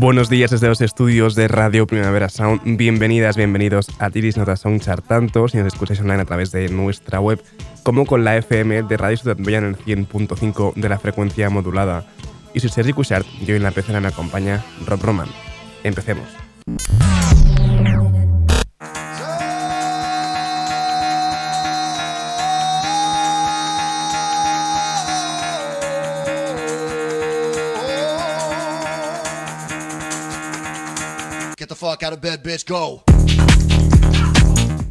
Buenos días desde los estudios de Radio Primavera Sound. Bienvenidas, bienvenidos a Tiris Notas Soundchart, tanto si nos escucháis online a través de nuestra web como con la FM de Radio Ciudad en el 100.5 de la frecuencia modulada. Y soy Sergi Cushart y hoy en la pecera me acompaña Rob Roman. Empecemos.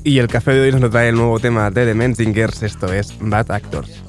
Y el café de hoy nos lo trae el nuevo tema de The Menzingers, esto es Bad Actors.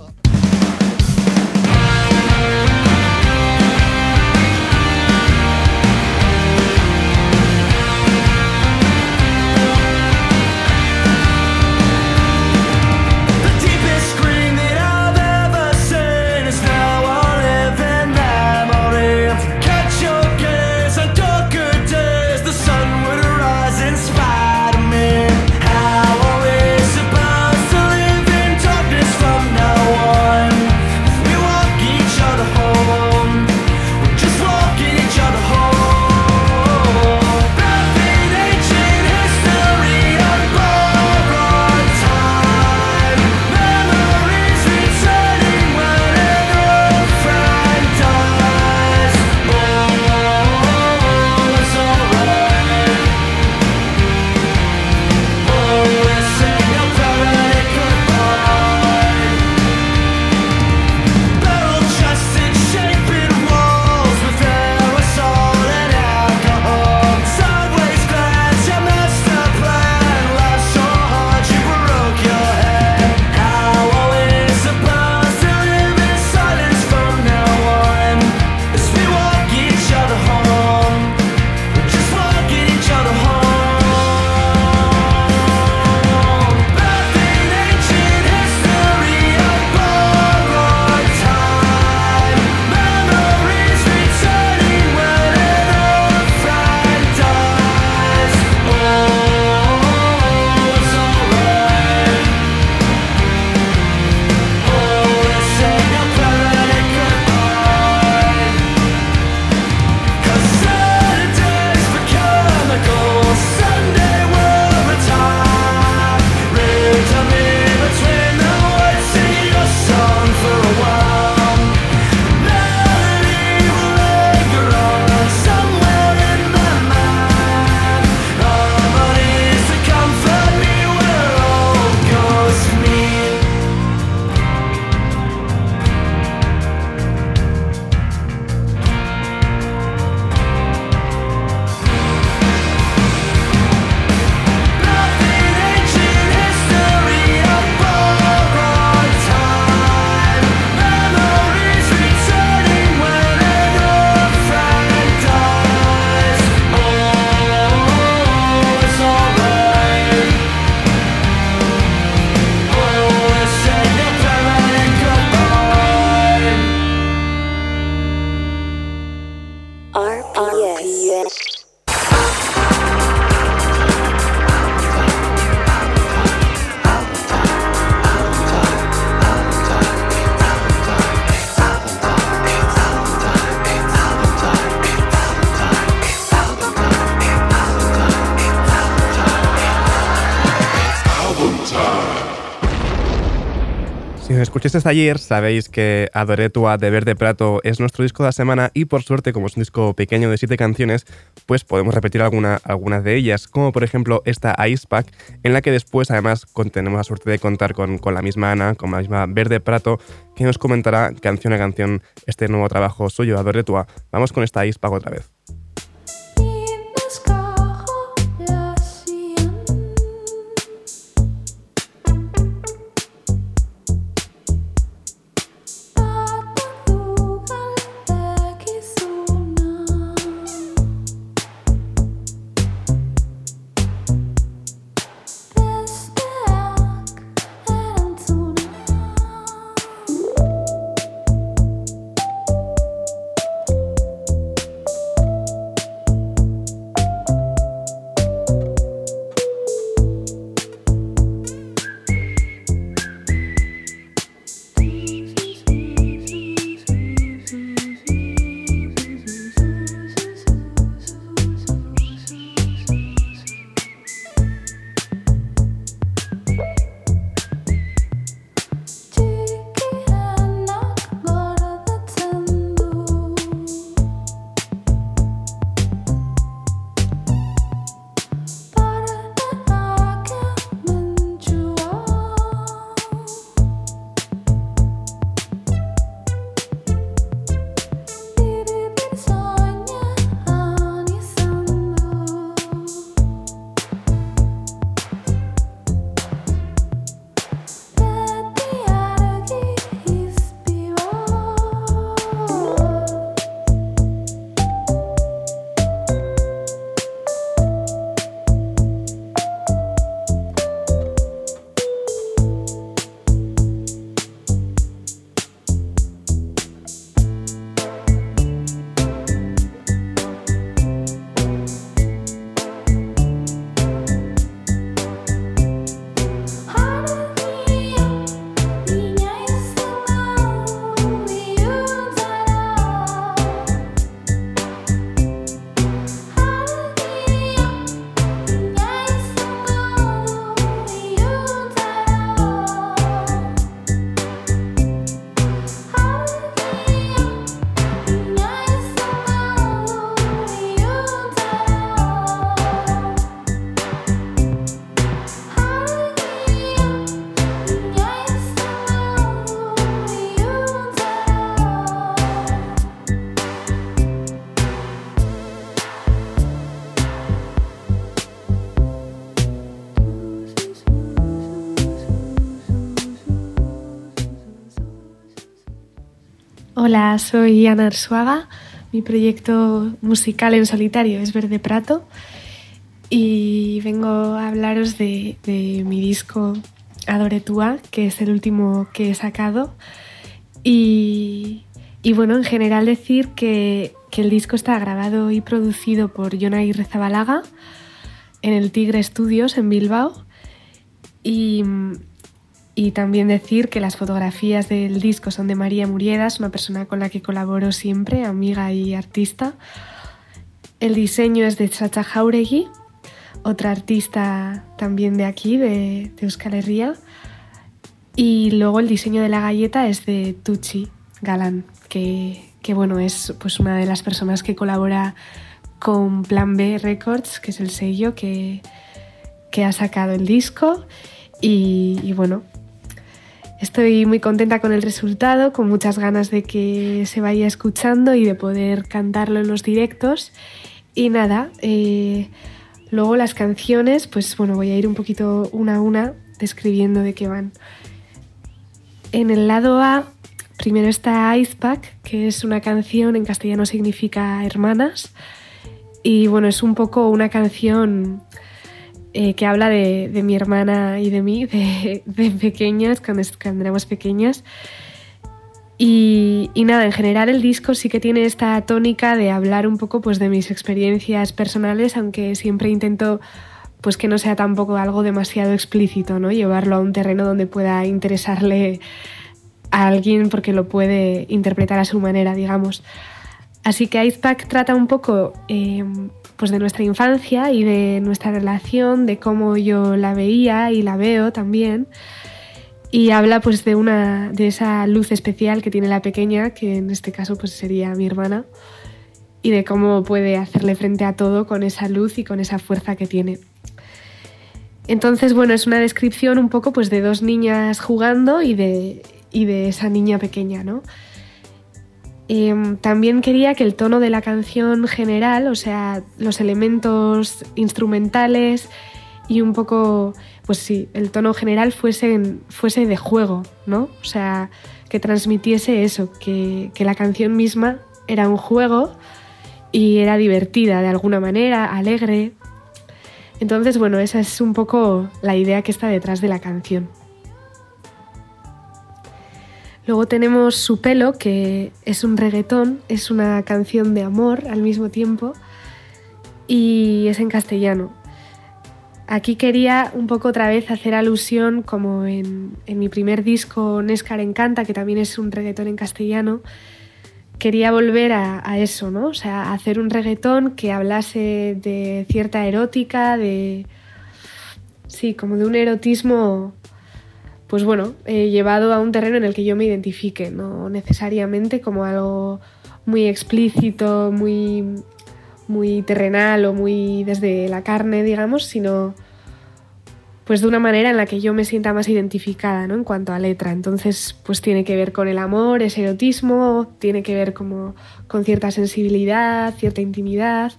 Escuchasteis ayer, sabéis que Adoré Tua de Verde Prato es nuestro disco de la semana y por suerte, como es un disco pequeño de siete canciones, pues podemos repetir alguna, algunas de ellas, como por ejemplo esta Ice Pack, en la que después además tenemos la suerte de contar con, con la misma Ana, con la misma Verde Prato, que nos comentará canción a canción este nuevo trabajo suyo, Adoré Tua. Vamos con esta Ice Pack otra vez. Hola, soy Ana Arsuaga. Mi proyecto musical en solitario es Verde Prato y vengo a hablaros de, mi disco Adore Tua, que es el último que he sacado. Y, bueno, en general decir que, el disco está grabado y producido por Jonay Rezabalaga en el Tigre Studios en Bilbao. Y, y también decir que las fotografías del disco son de María Muriedas, una persona con la que colaboro siempre, amiga y artista. El diseño es de Chacha Jauregui, otra artista también de aquí, de, Euskal Herria. Y luego el diseño de la galleta es de Tucci Galán, que, bueno, es pues una de las personas que colabora con Plan B Records, que es el sello que, ha sacado el disco. Y, y, bueno, Estoy muy contenta con el resultado, con muchas ganas de que se vaya escuchando y de poder cantarlo en los directos. Y nada, eh, luego las canciones, pues bueno, voy a ir un poquito una a una describiendo de qué van. En el lado A, primero está Ice Pack, que es una canción, en castellano significa hermanas. Y bueno, es un poco una canción eh, que habla de, mi hermana y de mí, de, pequeñas, cuando, éramos pequeñas. Y, nada, en general el disco sí que tiene esta tónica de hablar un poco pues, de mis experiencias personales, aunque siempre intento pues que no sea tampoco algo demasiado explícito, ¿no? Llevarlo a un terreno donde pueda interesarle a alguien porque lo puede interpretar a su manera, digamos. Así que Icepack trata un poco eh, pues de nuestra infancia y de nuestra relación, de cómo yo la veía y la veo también. y habla pues de una de esa luz especial que tiene la pequeña, que en este caso pues sería mi hermana, y de cómo puede hacerle frente a todo con esa luz y con esa fuerza que tiene. Entonces, bueno, es una descripción un poco pues de dos niñas jugando y de, y de esa niña pequeña, ¿no? Em, también quería que el tono de la canción general, o sea, los elementos instrumentales y un poco, pues sí, el tono general fuese, fuese de juego, ¿no? O sea, que transmitiese eso, que, que la canción misma era un juego y era divertida de alguna manera, alegre. Entonces, bueno, esa es un poco la idea que está detrás de la canción. Luego tenemos Su pelo, que es un reggaetón, es una canción de amor al mismo tiempo y es en castellano. Aquí quería un poco otra vez hacer alusión, como en, mi primer disco Nescar Encanta, que también es un reggaetón en castellano, quería volver a, a, eso, ¿no? O sea, hacer un reggaetón que hablase de cierta erótica, de... Sí, como de un erotismo pues bueno, he llevado a un terreno en el que yo me identifique, no necesariamente como algo muy explícito, muy, muy terrenal o muy desde la carne, digamos, sino pues de una manera en la que yo me sienta más identificada, ¿no? En cuanto a letra. Entonces, pues tiene que ver con el amor, ese erotismo, tiene que ver como con cierta sensibilidad, cierta intimidad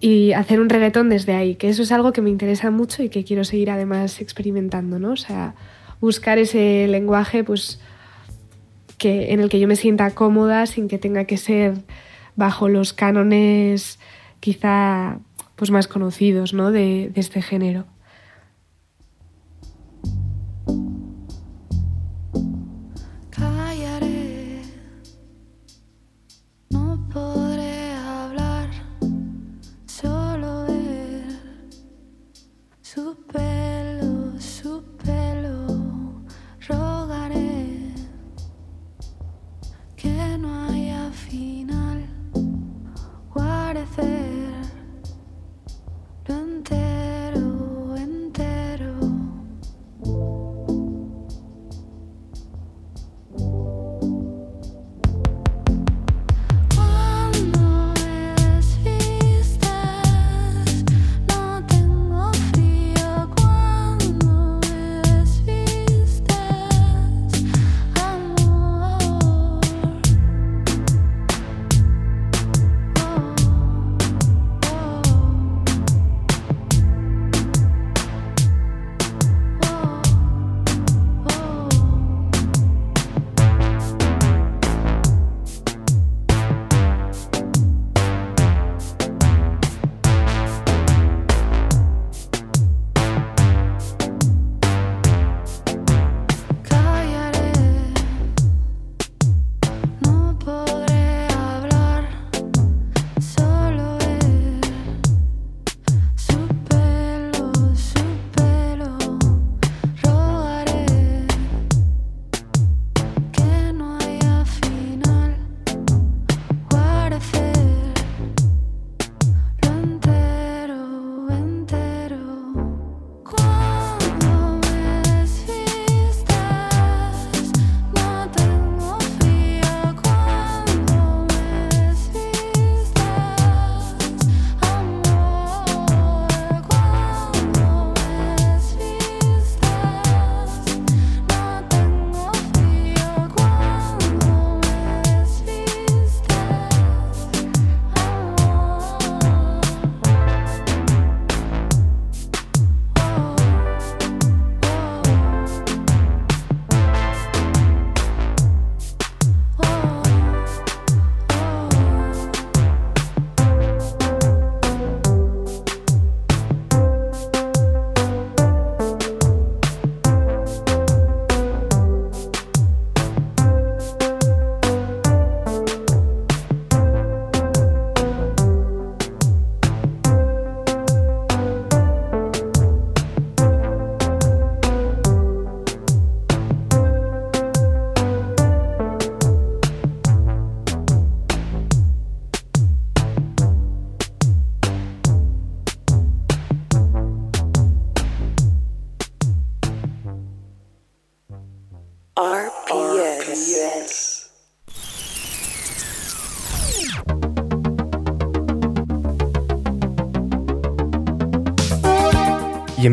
y hacer un reggaetón desde ahí, que eso es algo que me interesa mucho y que quiero seguir además experimentando, ¿no? O sea, buscar ese lenguaje pues, que, en el que yo me sienta cómoda sin que tenga que ser bajo los cánones quizá pues, más conocidos ¿no? de, de este género.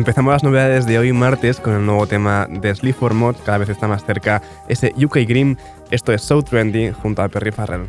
Empezamos las novedades de hoy martes con el nuevo tema de Sleep for Mod, cada vez está más cerca ese UK Green. Esto es So Trendy junto a Perry Farrell.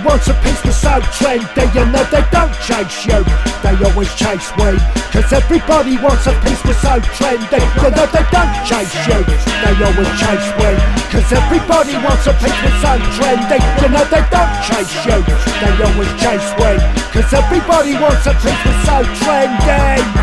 Everybody wants a piece, we're so trendy. You know they don't chase you, they always chase me. Cause everybody wants a piece, we're so trendy. You know they don't chase you, they always chase me. Cause everybody wants a piece, we're so trendy.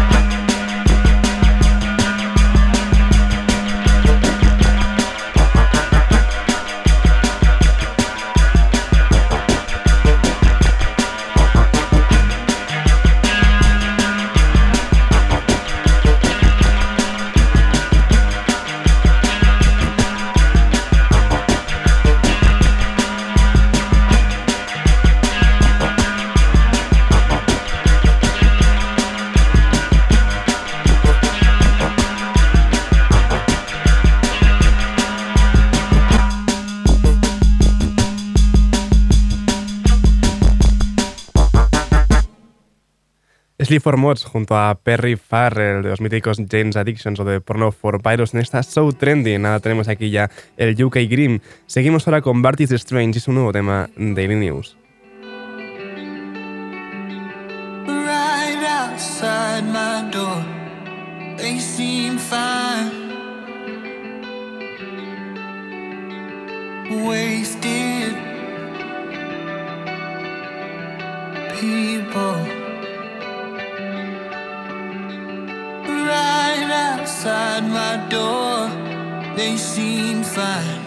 For Mods junto a Perry Farrell de los míticos James Addictions o de Porno for Pyros en esta So Trendy. Nada, tenemos aquí ya el UK Grim. Seguimos ahora con Bartis Strange y su nuevo tema Daily News. My door, they seem fine. Wasted people. Outside my door. They seem fine.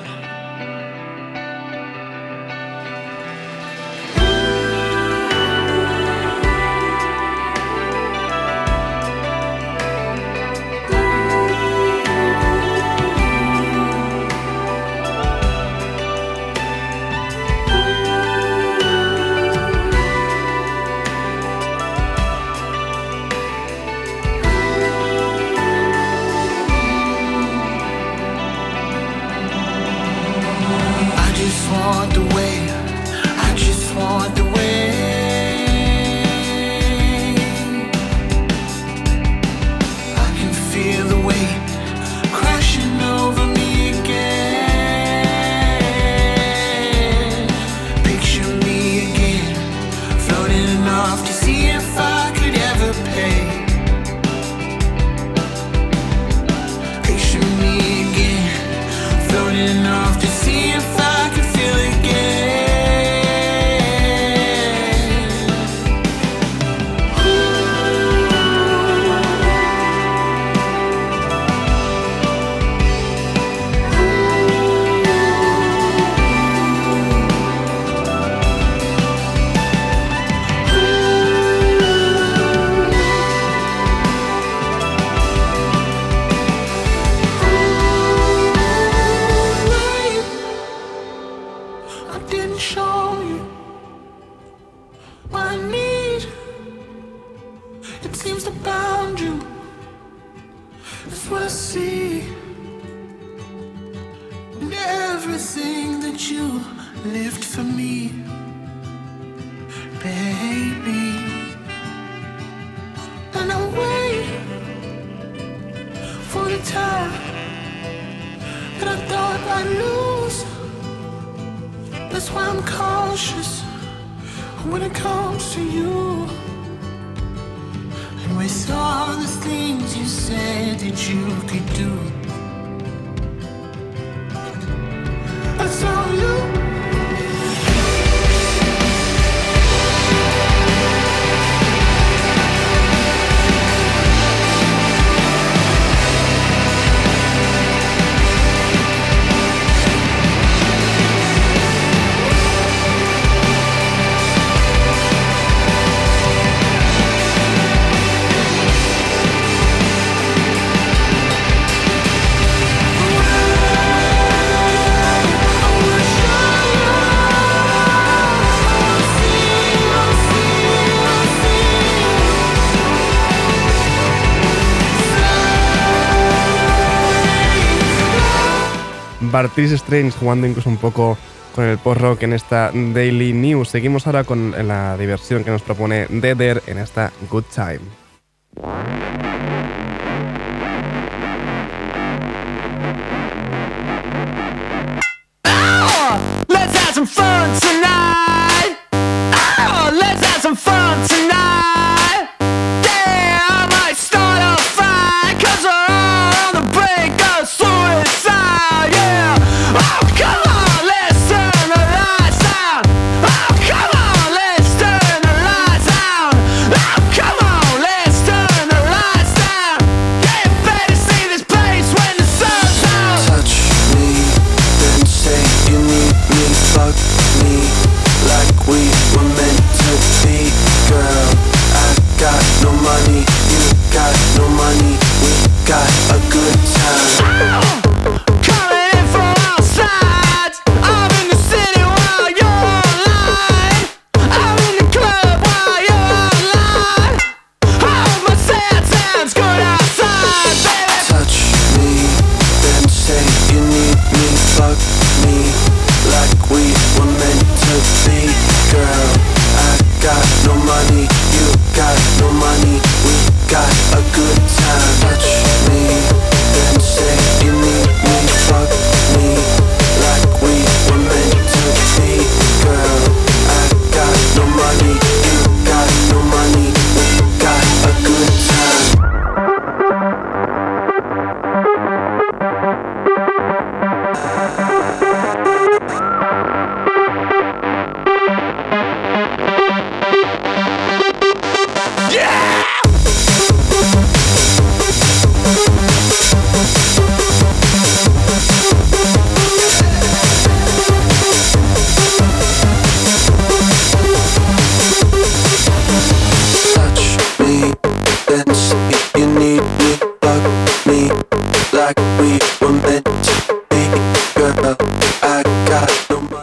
Bartis Strange jugando incluso un poco con el post-rock en esta Daily News. Seguimos ahora con la diversión que nos propone Deader en esta Good Time.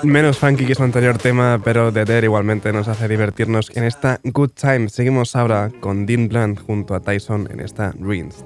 Menos funky que su anterior tema, pero The igualmente nos hace divertirnos en esta Good Time. Seguimos ahora con Dean Blunt junto a Tyson en esta Rinsed.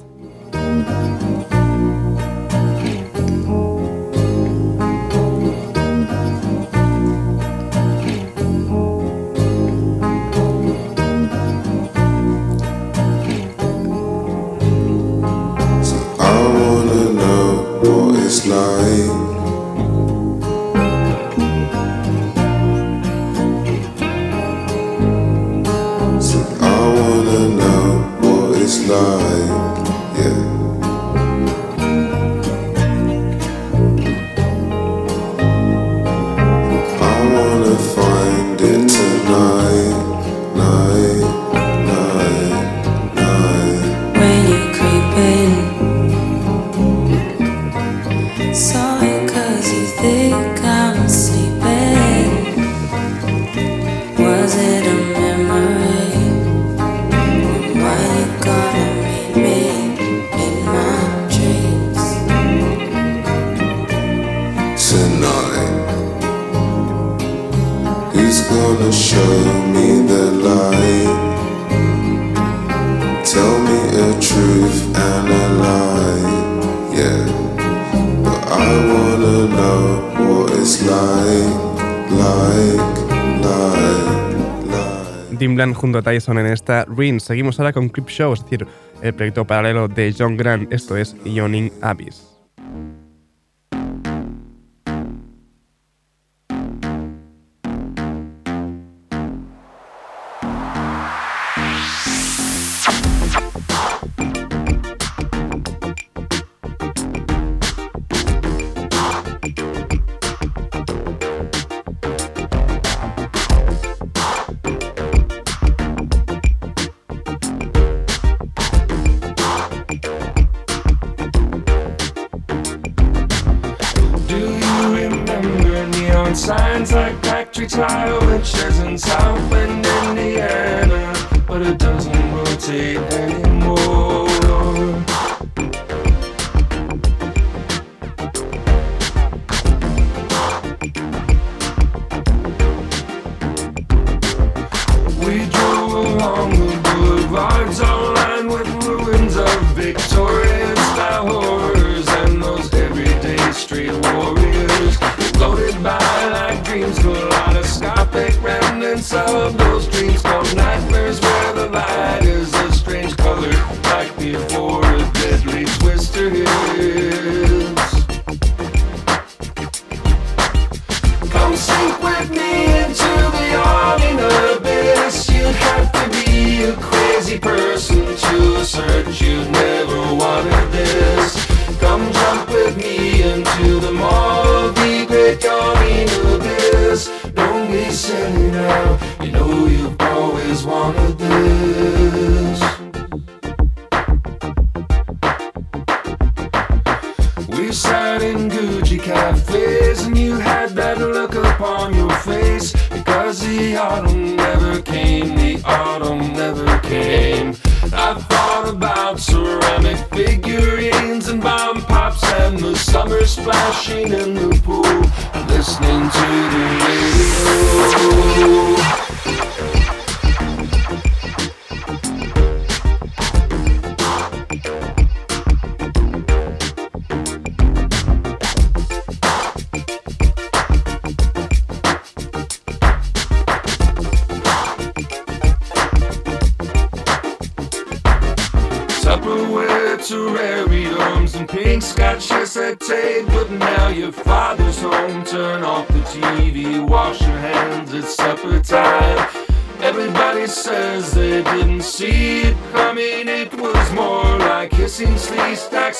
Tyson en esta Ring. Seguimos ahora con Crip Show, es decir, el proyecto paralelo de John Grant. Esto es Yawning Abyss. game. I thought about ceramic figurines and bomb pops and the summer splashing in the pool. Listening to the radio.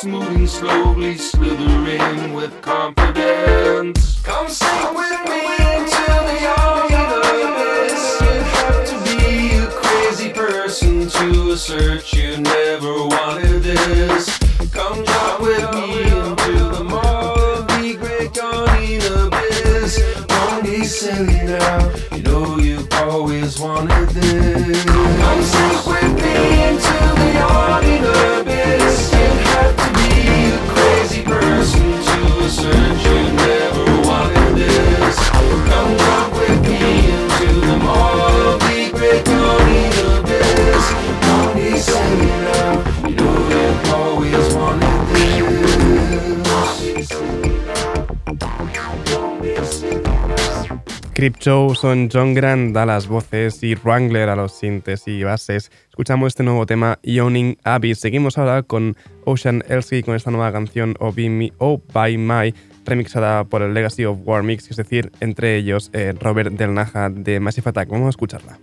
moving slowly, slithering with confidence. Show son John Grant a las voces y Wrangler a los sintes y bases. Escuchamos este nuevo tema, Yawning Abyss. Seguimos ahora con Ocean Elsie con esta nueva canción O, Me, By My, remixada por el Legacy of War Mix, es decir, entre ellos eh, Robert Del Naja de Massive Attack. Vamos a escucharla.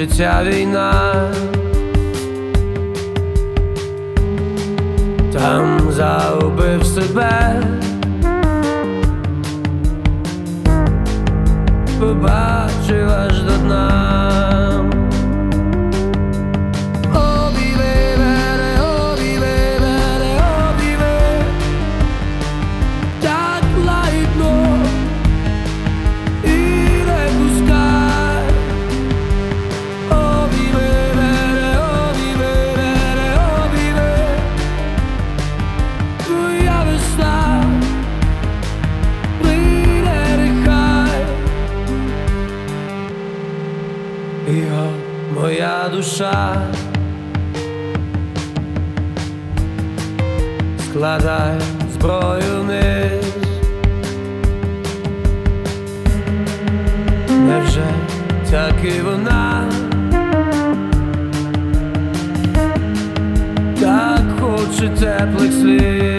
Закінчиться війна, там загубив себе, тільки вона так хоче теплих слів.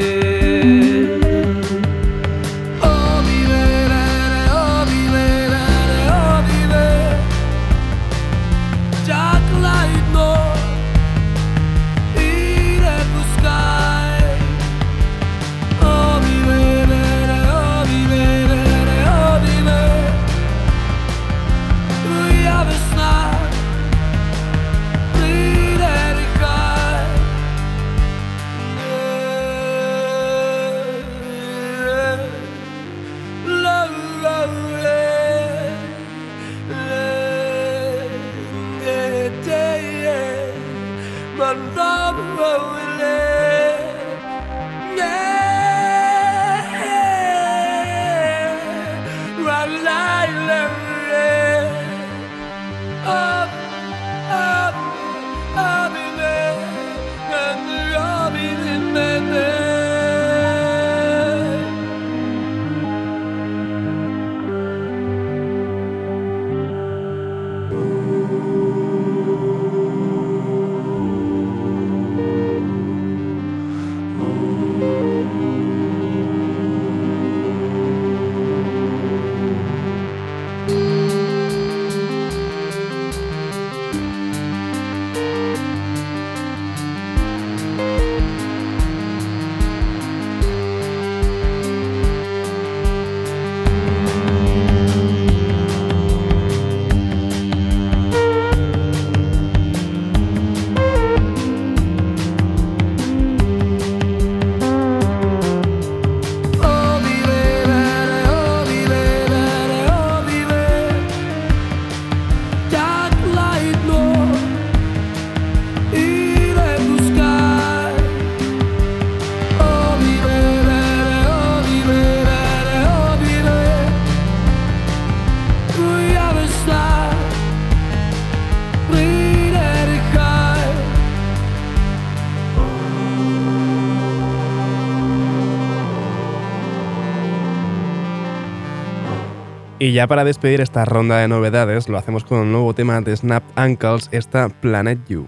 Y ya para despedir esta ronda de novedades, lo hacemos con un nuevo tema de Snap Ankles, esta Planet You.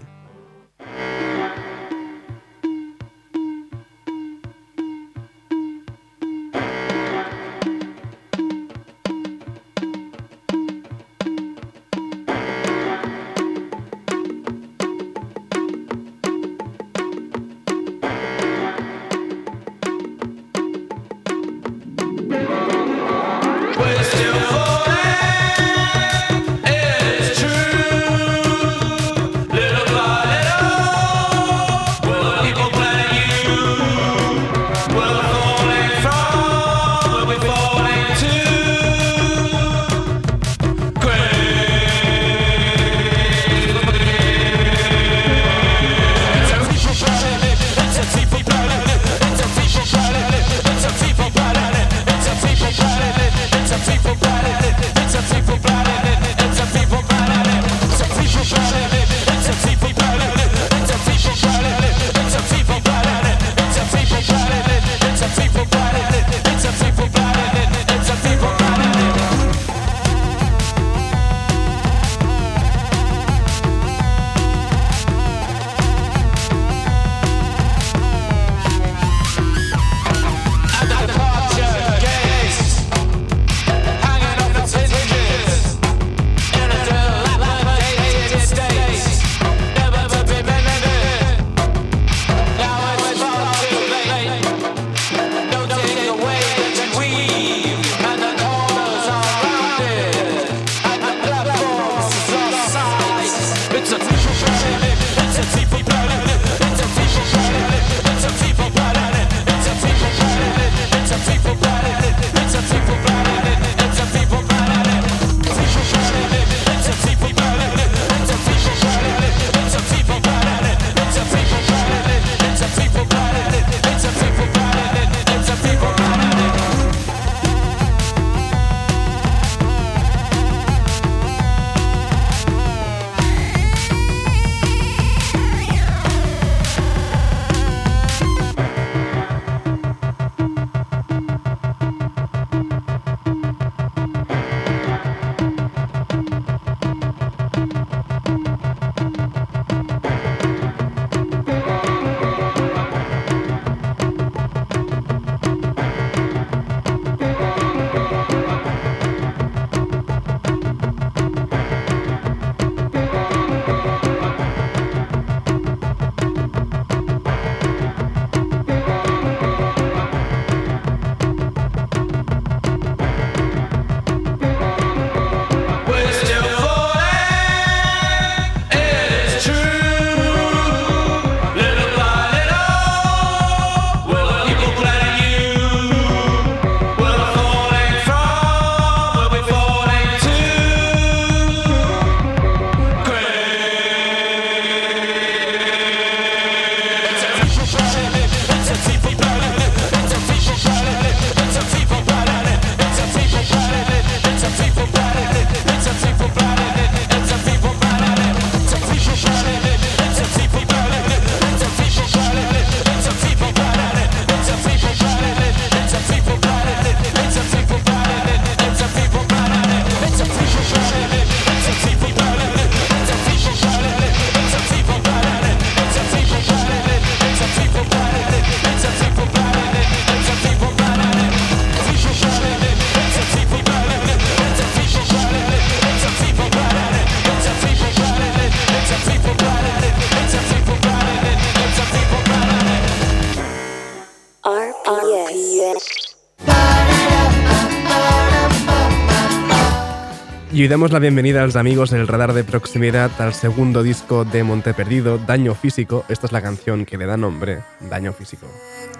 Y damos la bienvenida a los amigos del radar de proximidad al segundo disco de Monte Perdido, Daño Físico. Esta es la canción que le da nombre, Daño Físico.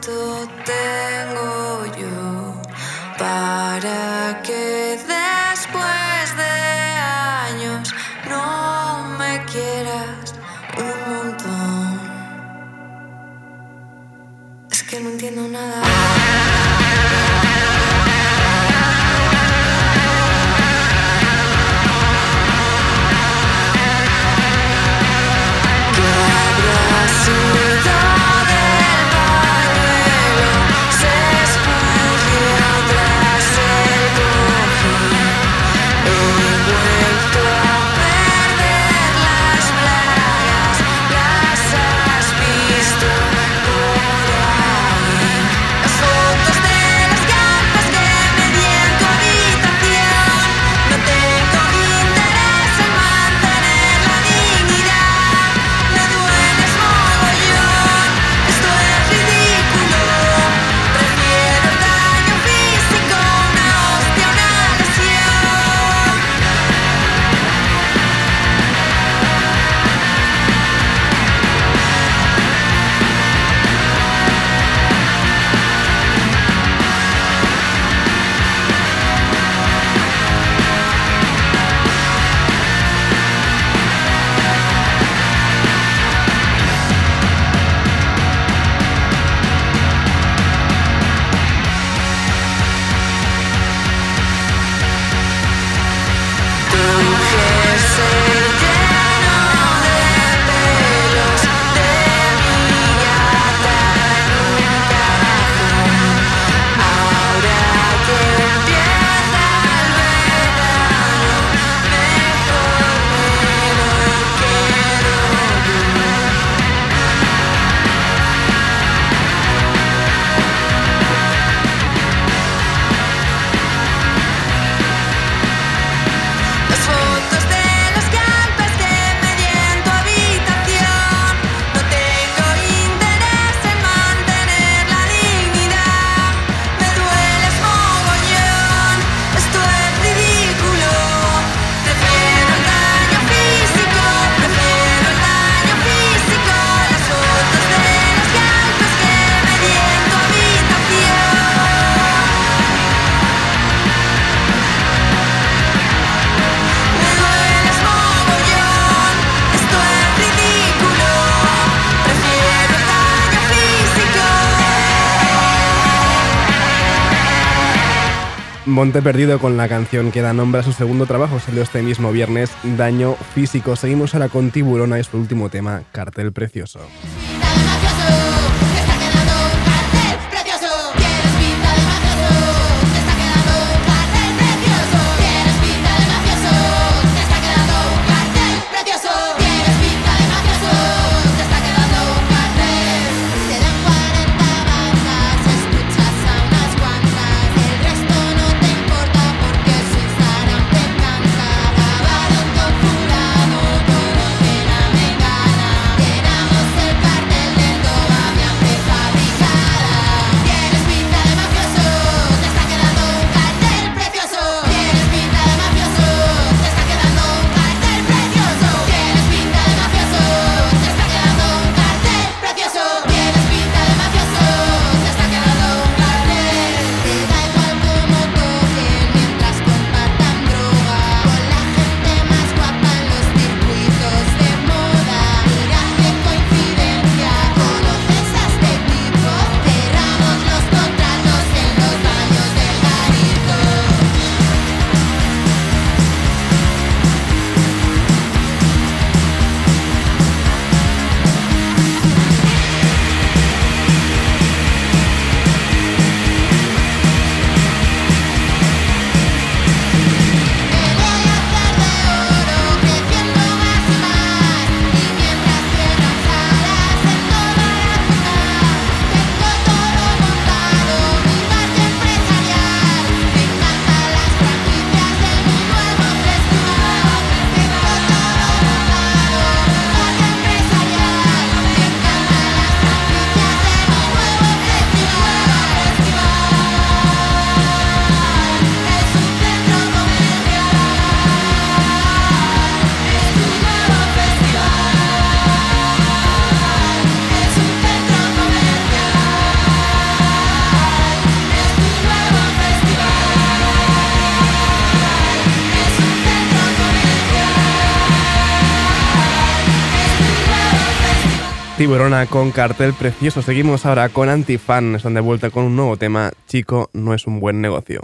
Tengo yo para que después de años no me quieras un montón. Es que no entiendo nada. Dancing without Monte Perdido con la canción que da nombre a su segundo trabajo, salió este mismo viernes, Daño Físico. Seguimos ahora con Tiburona y este su último tema, Cartel Precioso. Tiburona con cartel precioso. Seguimos ahora con Antifan. Están de vuelta con un nuevo tema. Chico, no es un buen negocio.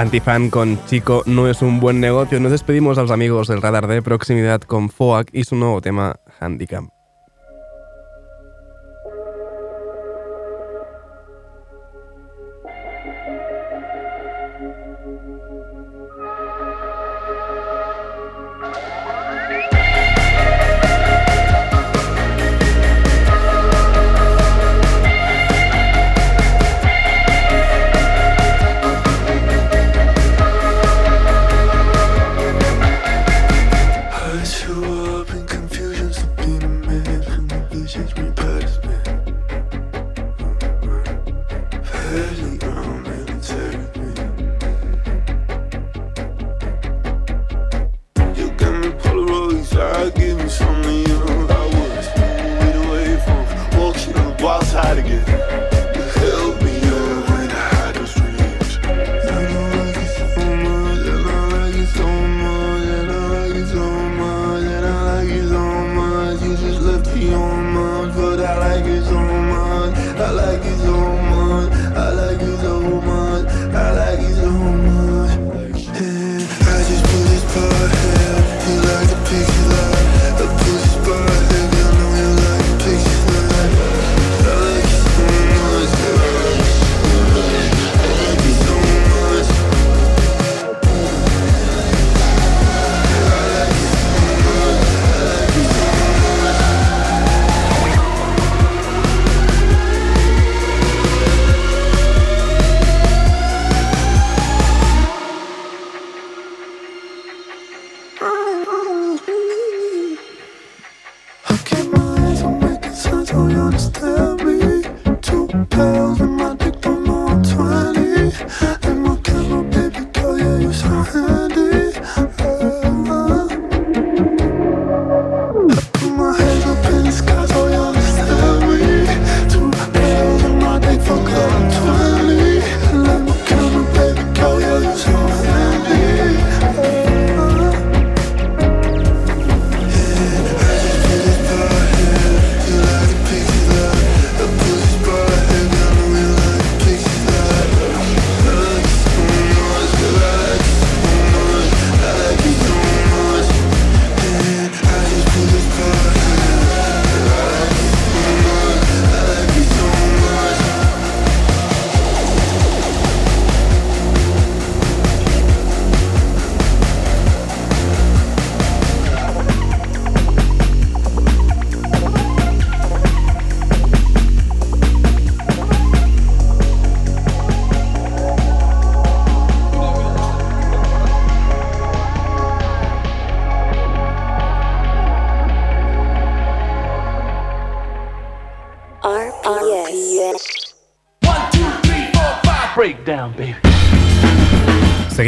Antifan con Chico no es un buen negocio. Nos despedimos a los amigos del radar de proximidad con FOAC y su nuevo tema Handicap.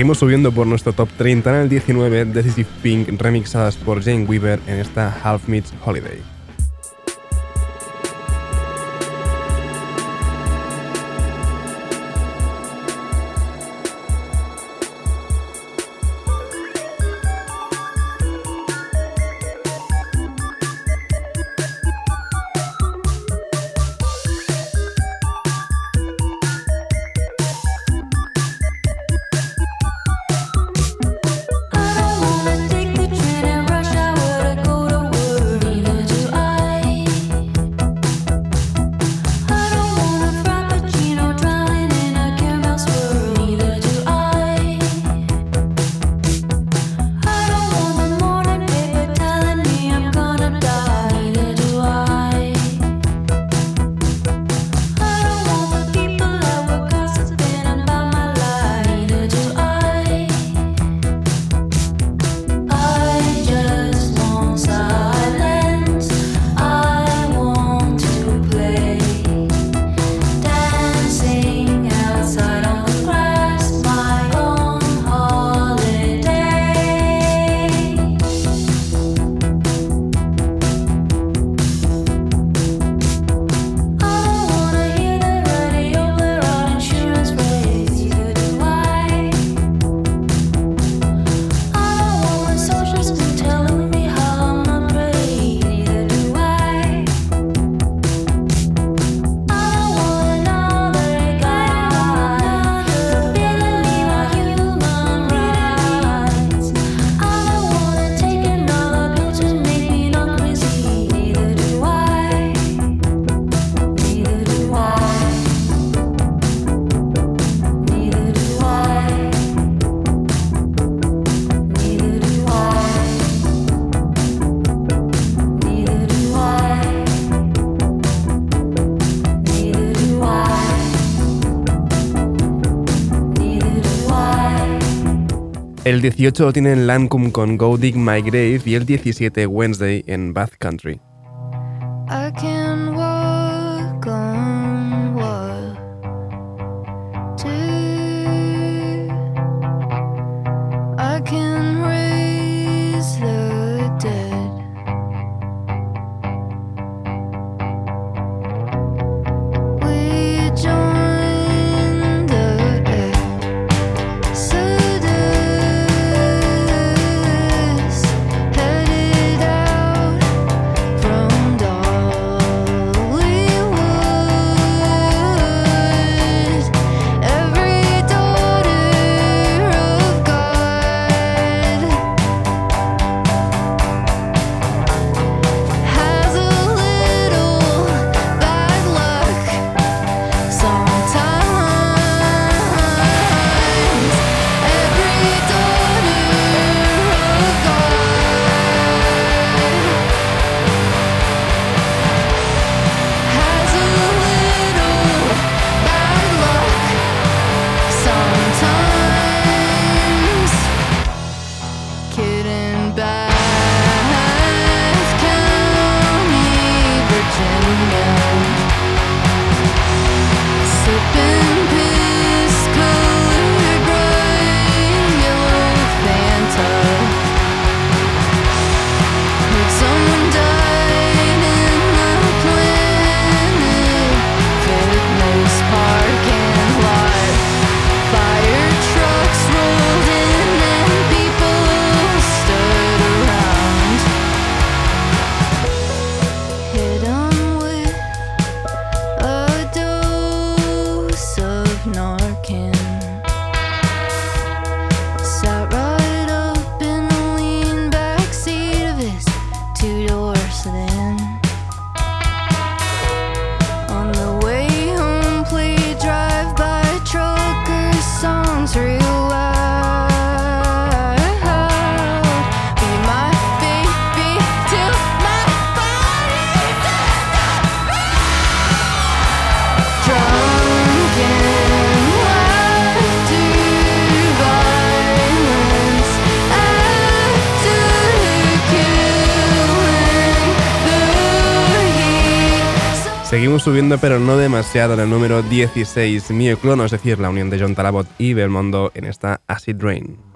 Seguimos subiendo por nuestro top 30 en el 19 Decisive Pink remixadas por Jane Weaver en esta Half Meets Holiday. El 18 lo tienen Lancome con Go Dig My Grave y el 17 Wednesday en Bath Country. Seguimos subiendo, pero no demasiado, en el número 16, Mio Clono, es decir, la unión de John Talabot y Belmondo en esta Acid Rain.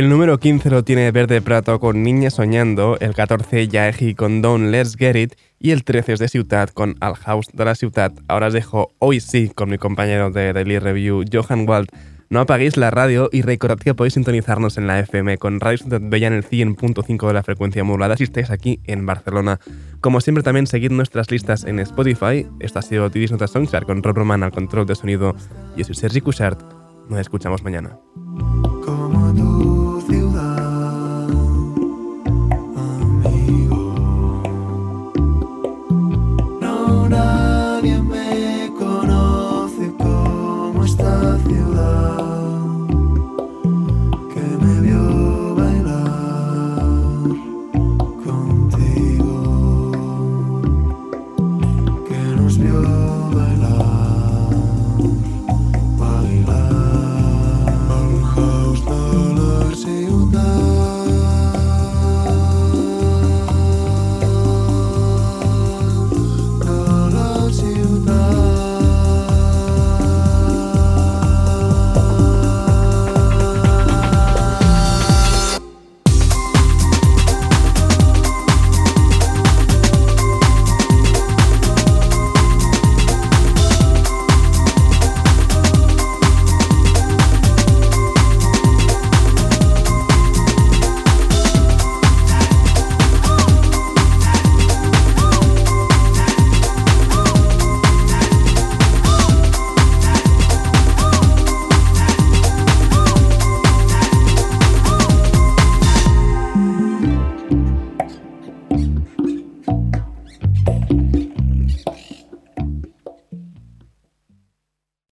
El número 15 lo tiene Verde Prato con Niña Soñando, el 14 Yaeji con Don't Let's Get It y el 13 es de Ciutat con Al House de la Ciutat. Ahora os dejo hoy sí con mi compañero de Daily Review, Johan Wald. No apaguéis la radio y recordad que podéis sintonizarnos en la FM con Radio Ciutat Bella en el 100.5 de la frecuencia modulada si estáis aquí en Barcelona. Como siempre también seguid nuestras listas en Spotify. Esto ha sido Tidis Notas con Rob Roman al control de sonido. Yo soy Sergi Cushart. Nos escuchamos mañana.